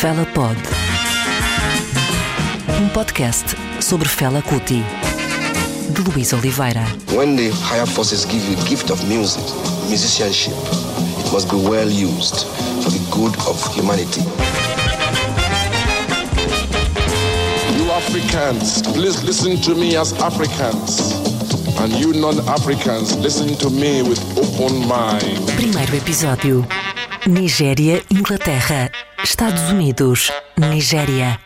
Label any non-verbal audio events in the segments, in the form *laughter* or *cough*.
Fela Pod. Um podcast sobre Fela Kuti. De Luís Oliveira. When the higher forces give you the gift of music, musicianship, it must be well used for the good of humanity. You Africans, please listen to me as Africans. And you non-Africans, listen to me with open mind. Primeiro episódio. Nigéria, Inglaterra. Estados Unidos. Nigéria.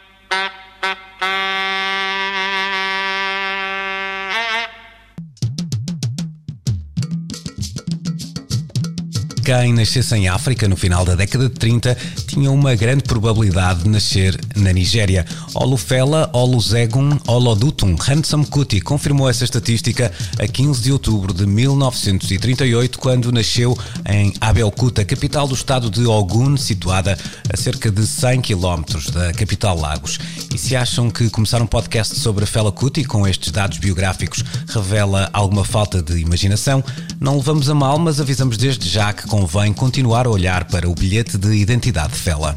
Quem nascesse em África no final da década de 30 tinha uma grande probabilidade de nascer na Nigéria. Olufela Olusegun Olodutun Handsome Kuti confirmou essa estatística a 15 de outubro de 1938, quando nasceu em Abeokuta, capital do estado de Ogun, situada a cerca de 100 km da capital Lagos. E se acham que começar um podcast sobre Fela Kuti com estes dados biográficos revela alguma falta de imaginação, não levamos a mal, mas avisamos desde já que convém continuar a olhar para o bilhete de identidade de Fela.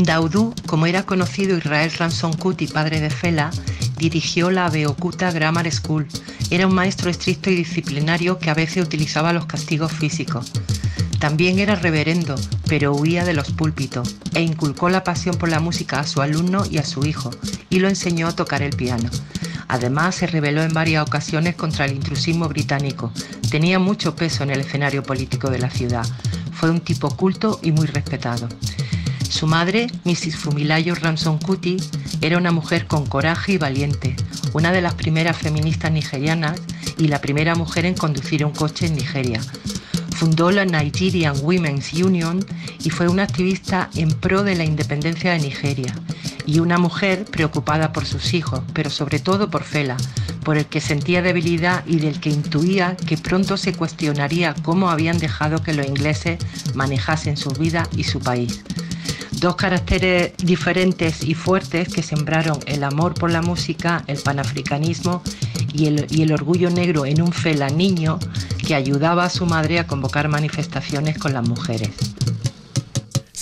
Daudú, como era conocido Israel Ransom Kuti, padre de Fela, dirigió la Abeokuta Grammar School. Era un maestro estricto y disciplinario que a veces utilizaba los castigos físicos. También era reverendo, pero huía de los púlpitos e inculcó la pasión por la música a su alumno y a su hijo y lo enseñó a tocar el piano. Además, se rebeló en varias ocasiones contra el intrusismo británico. Tenía mucho peso en el escenario político de la ciudad. Fue un tipo culto y muy respetado. Su madre, Mrs. Fumilayo Ramson Kuti, era una mujer con coraje y valiente, una de las primeras feministas nigerianas y la primera mujer en conducir un coche en Nigeria. Fundó la Nigerian Women's Union y fue una activista en pro de la independencia de Nigeria y una mujer preocupada por sus hijos, pero sobre todo por Fela, por el que sentía debilidad y del que intuía que pronto se cuestionaría cómo habían dejado que los ingleses manejasen su vida y su país. Dos caracteres diferentes y fuertes que sembraron el amor por la música, el panafricanismo y el, y el orgullo negro en un Fela niño que ayudaba a su madre a convocar manifestaciones con las mujeres.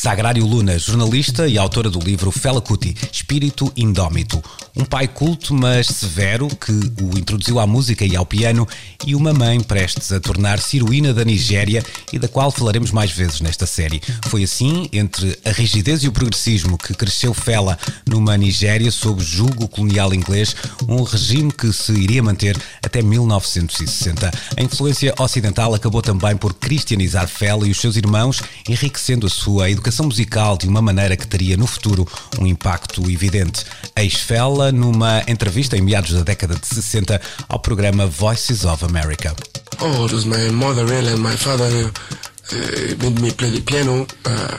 Sagrário Luna, jornalista e autora do livro Fela Kuti, Espírito Indómito. Um pai culto, mas severo, que o introduziu à música e ao piano, e uma mãe prestes a tornar-se heroína da Nigéria e da qual falaremos mais vezes nesta série. Foi assim, entre a rigidez e o progressismo, que cresceu Fela numa Nigéria sob julgo colonial inglês, um regime que se iria manter até 1960. A influência ocidental acabou também por cristianizar Fela e os seus irmãos, enriquecendo a sua educação musical de uma maneira que teria no futuro um impacto evidente. Ex-Fela numa entrevista em meados da década de 60 ao programa Voices of America. Oh, it was my mother really and my father uh, made me play the piano uh,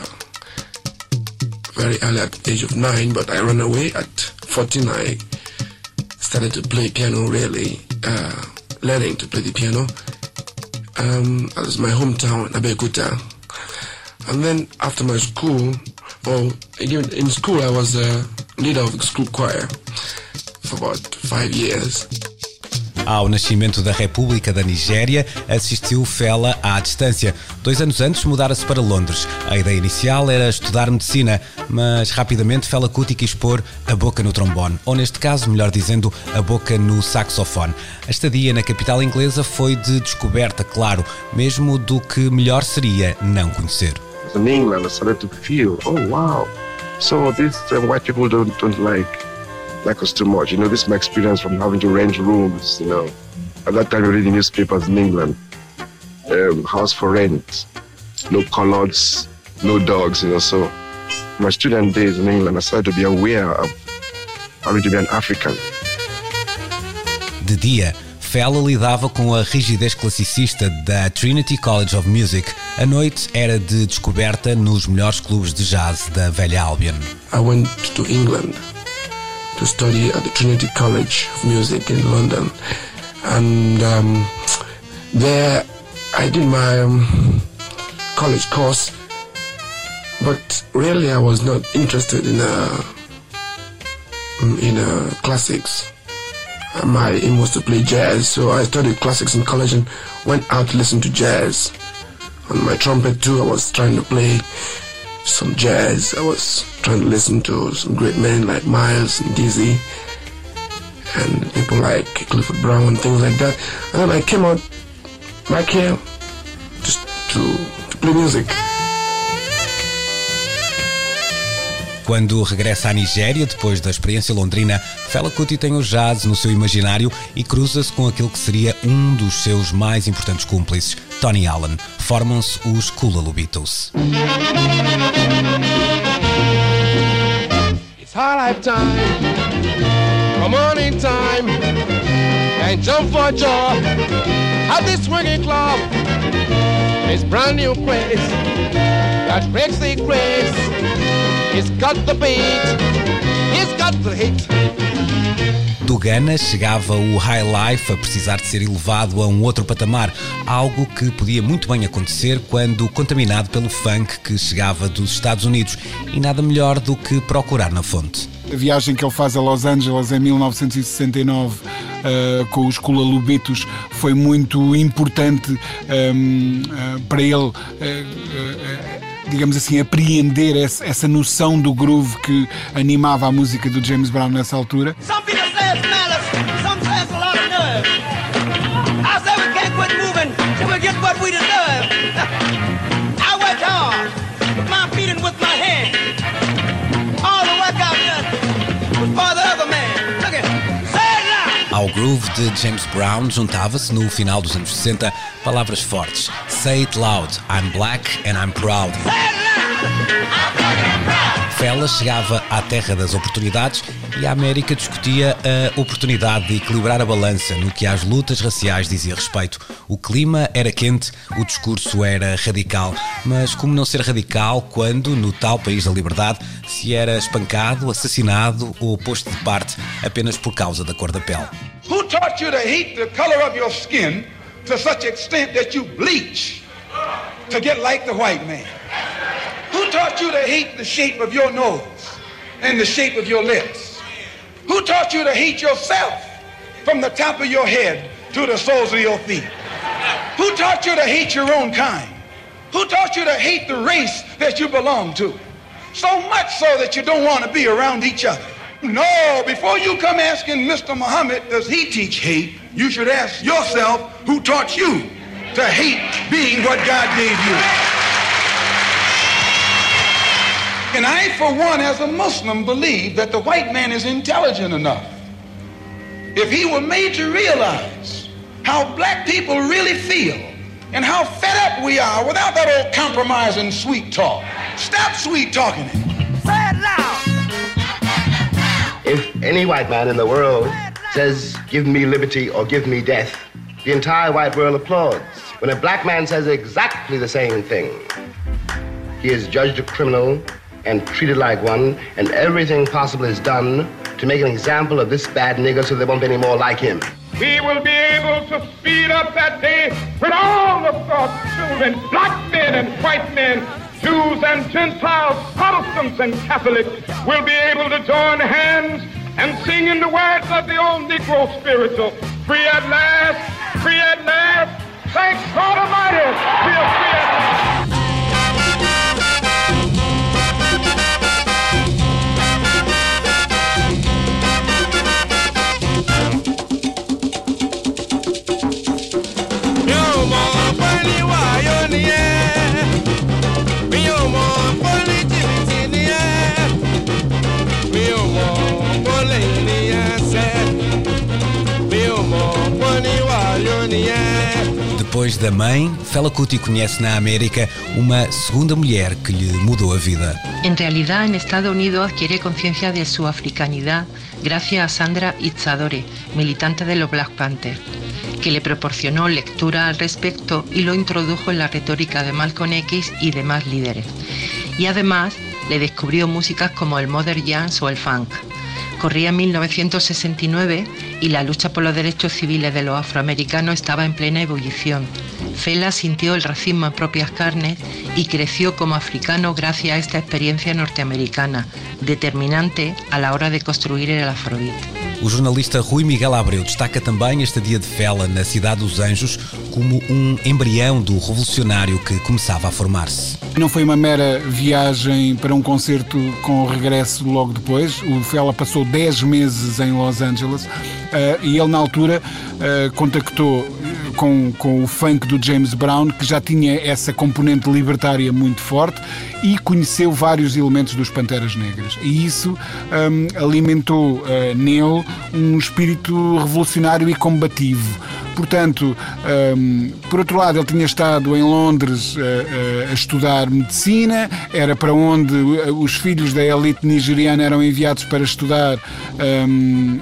very early at the age of nine, but I ran away at 14. I started to play piano really, uh, learning to play the piano. Um, that was my hometown, Abeokuta. And then after my school, well, in school I was a leader of school choir for about five years. Ao nascimento da República da Nigéria, assistiu Fela à distância. Dois anos antes, mudara-se para Londres. A ideia inicial era estudar medicina, mas rapidamente Fela Kuti quis pôr a boca no trombone, ou neste caso, melhor dizendo, a boca no saxofone. A estadia na capital inglesa foi de descoberta, claro, mesmo do que melhor seria não conhecer. In England, I started to feel, oh wow, so this uh, white people don't, don't like like us too much. You know, this is my experience from having to rent rooms. You know, at that time, reading newspapers in England, um, house for rent, no coloreds, no dogs. You know, so my student days in England, I started to be aware of having to be an African. The dia, Fela lidava com a rigidez classicista da Trinity College of Music. A noite era de descoberta nos melhores clubes de jazz da velha Albion. I went to England to study at the Trinity College of Music in London, and um, there I did my um, college course. But really, I was not interested in uh, in uh, classics. Um, my aim was to play jazz, so I studied classics in college and went out to listen to jazz. On my trumpet too, I was trying to play some jazz. I was trying to listen to some great men like Miles and Dizzy and people like Clifford Brown and things like that. And then I came out back here just to, to play music. Quando regressa à Nigéria, depois da experiência londrina, Fela Kuti tem o jazz no seu imaginário e cruza-se com aquele que seria um dos seus mais importantes cúmplices, Tony Allen. Formam-se os Kula Beatles. It's high time, come on in time, and jump for joy at this swinging club. This brand new place that breaks the grace. He's got the beat, he's got the hit. Do Ghana chegava o High Life a precisar de ser elevado a um outro patamar, algo que podia muito bem acontecer quando contaminado pelo funk que chegava dos Estados Unidos, e nada melhor do que procurar na fonte. A viagem que ele faz a Los Angeles em 1969 uh, eh, com os Kula Lubitos foi muito importante um, ehm, uh, eh, para ele. Uh, digamos assim, apreender essa, essa noção do groove que animava a música do James Brown nessa altura. *laughs* groove de James Brown juntava-se no final dos anos 60 palavras fortes. Say it loud, I'm black and I'm proud. Fela chegava à terra das oportunidades e a América discutia a oportunidade de equilibrar a balança no que às lutas raciais dizia respeito. O clima era quente, o discurso era radical, mas como não ser radical quando, no tal país da liberdade, se era espancado, assassinado ou posto de parte apenas por causa da cor da pele? Who taught you to hate the color of your skin to such extent that you bleach to get like the white man? Who taught you to hate the shape of your nose and the shape of your lips? Who taught you to hate yourself from the top of your head to the soles of your feet? Who taught you to hate your own kind? Who taught you to hate the race that you belong to? So much so that you don't want to be around each other. No, before you come asking Mr. Muhammad, does he teach hate? You should ask yourself who taught you to hate being what God gave you. And I, for one, as a Muslim, believe that the white man is intelligent enough. If he were made to realize how black people really feel and how fed up we are without that old compromising sweet talk. Stop sweet talking it. If any white man in the world says, give me liberty or give me death, the entire white world applauds. When a black man says exactly the same thing, he is judged a criminal and treated like one, and everything possible is done to make an example of this bad nigger so there won't be any more like him. We will be able to speed up that day when all of God's children, black men and white men, Jews and Gentiles, Protestants and Catholics, will be able to join hands and sing in the words of the old Negro spiritual, free at last, free at last, thank God Almighty, Depois da mãe, Fela Kuti conhece na América uma segunda mulher que lhe mudou a vida. En realidad, en Estados Unidos adquiere conciencia de su africanidad gracias a Sandra Itzadore, militante de los Black Panthers, que le proporcionó lectura al respecto y lo introdujo en la retórica de Malcolm X y demás líderes. Y además le descubrió músicas como el modern jazz o el funk. Corría 1969 y la lucha por los derechos civiles de los afroamericanos estaba en plena ebullición. Fela sintió el racismo en propias carnes y creció como africano gracias a esta experiencia norteamericana, determinante a la hora de construir el afrobeat. O jornalista Rui Miguel Abreu destaca também este dia de Fela na cidade dos Anjos como um embrião do revolucionário que começava a formar-se. Não foi uma mera viagem para um concerto com regresso logo depois. O Fela passou 10 meses em Los Angeles uh, e ele, na altura, uh, contactou com, com o funk do James Brown, que já tinha essa componente libertária muito forte e conheceu vários elementos dos Panteras Negras. E isso um, alimentou uh, nele um espírito revolucionário e combativo. Portanto, um, por outro lado, ele tinha estado em Londres uh, uh, a estudar medicina, era para onde os filhos da elite nigeriana eram enviados para estudar. Um,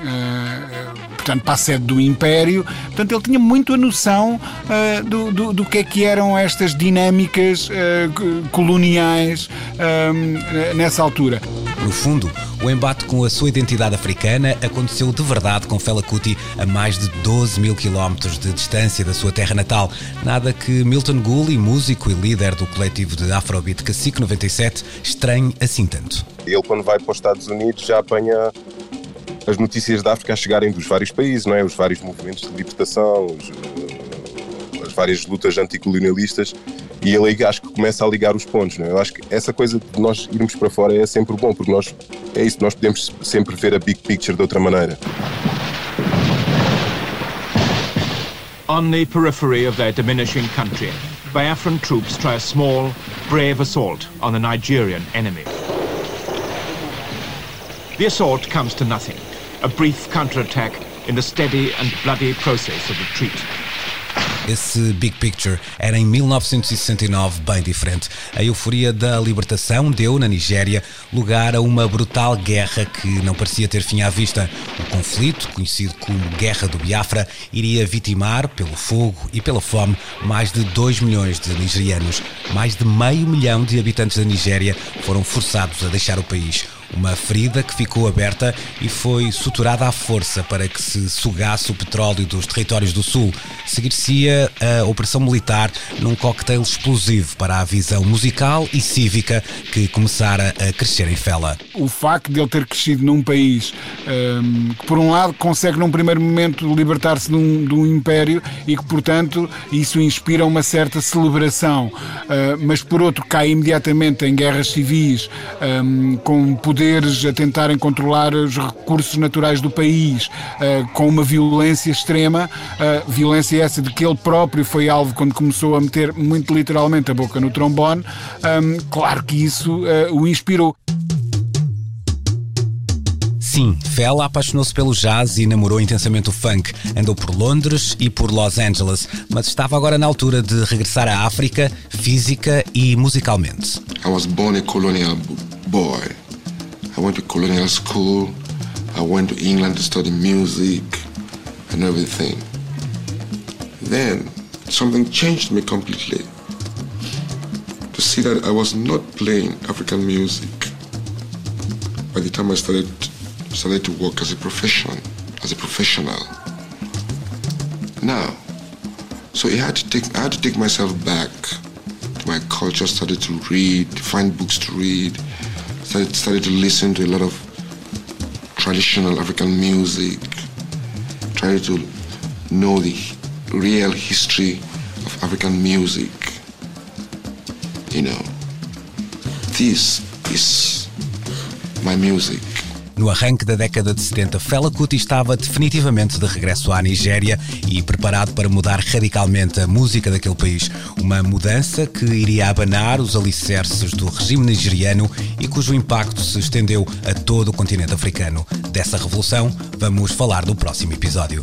portanto, para a sede do Império. Portanto, ele tinha muito a noção uh, do, do, do, que é que eram estas dinâmicas uh, coloniais uh, nessa altura. No fundo, o embate com a sua identidade africana aconteceu de verdade com Fela Kuti a mais de 12 mil quilómetros de distância da sua terra natal. Nada que Milton Gully, músico e líder do coletivo de Afrobeat Cacique 97, estranhe assim tanto. Ele, quando vai para os Estados Unidos, já apanha as notícias da África a chegarem dos vários países, não é? Os vários movimentos de libertação, os, eh, as várias lutas anticolonialistas e ele acho que começa a ligar os pontos, não é? Eu acho que essa coisa de nós irmos para fora é sempre bom, porque nós é isso, nós podemos sempre ver a big picture de outra maneira. On the periphery of their diminishing country, Biafran troops try a small, brave assault on the Nigerian enemy. The assault comes to nothing. a brief counterattack in the steady and bloody process of retreat. Esse Big Picture era em 1969 bem diferente. A euforia da libertação deu, na Nigéria, lugar a uma brutal guerra que não parecia ter fim à vista. O conflito, conhecido como Guerra do Biafra, iria vitimar, pelo fogo e pela fome, mais de 2 milhões de nigerianos. Mais de meio milhão de habitantes da Nigéria foram forçados a deixar o país. Uma ferida que ficou aberta e foi suturada à força para que se sugasse o petróleo dos territórios do Sul. Seguir-se-ia a operação militar num coquetel explosivo para a visão musical e cívica que começara a crescer em Fela. O facto de ele ter crescido num país um, que, por um lado, consegue num primeiro momento libertar-se de, um, de um, império e que, portanto, isso inspira uma certa celebração, uh, mas por outro, cai imediatamente em guerras civis um, com poder poderes a tentarem controlar os recursos naturais do país uh, com uma violência extrema, uh, violência essa de que ele próprio foi alvo quando começou a meter muito literalmente a boca no trombone, um, claro que isso uh, o inspirou. Sim, Fela apaixonou-se pelo jazz e namorou intensamente o funk. Andou por Londres e por Los Angeles, mas estava agora na altura de regressar à África, física e musicalmente. I was born a colonial boy. I went to colonial school. I went to England to study music and everything. Then something changed me completely. To see that I was not playing African music by the time I started started to work as a profession, as a professional. Now, so I had to take I had to take myself back to my culture, started to read, find books to read, started, started to listen to a lot of traditional African music, tried to know the real history of African music. You know, this is my music. No arranque da década de 70, Fela Kuti estava definitivamente de regresso à Nigéria e preparado para mudar radicalmente a música daquele país. Uma mudança que iria abanar os alicerces do regime nigeriano e cujo impacto se estendeu a todo o continente africano. Dessa revolução, vamos falar no próximo episódio.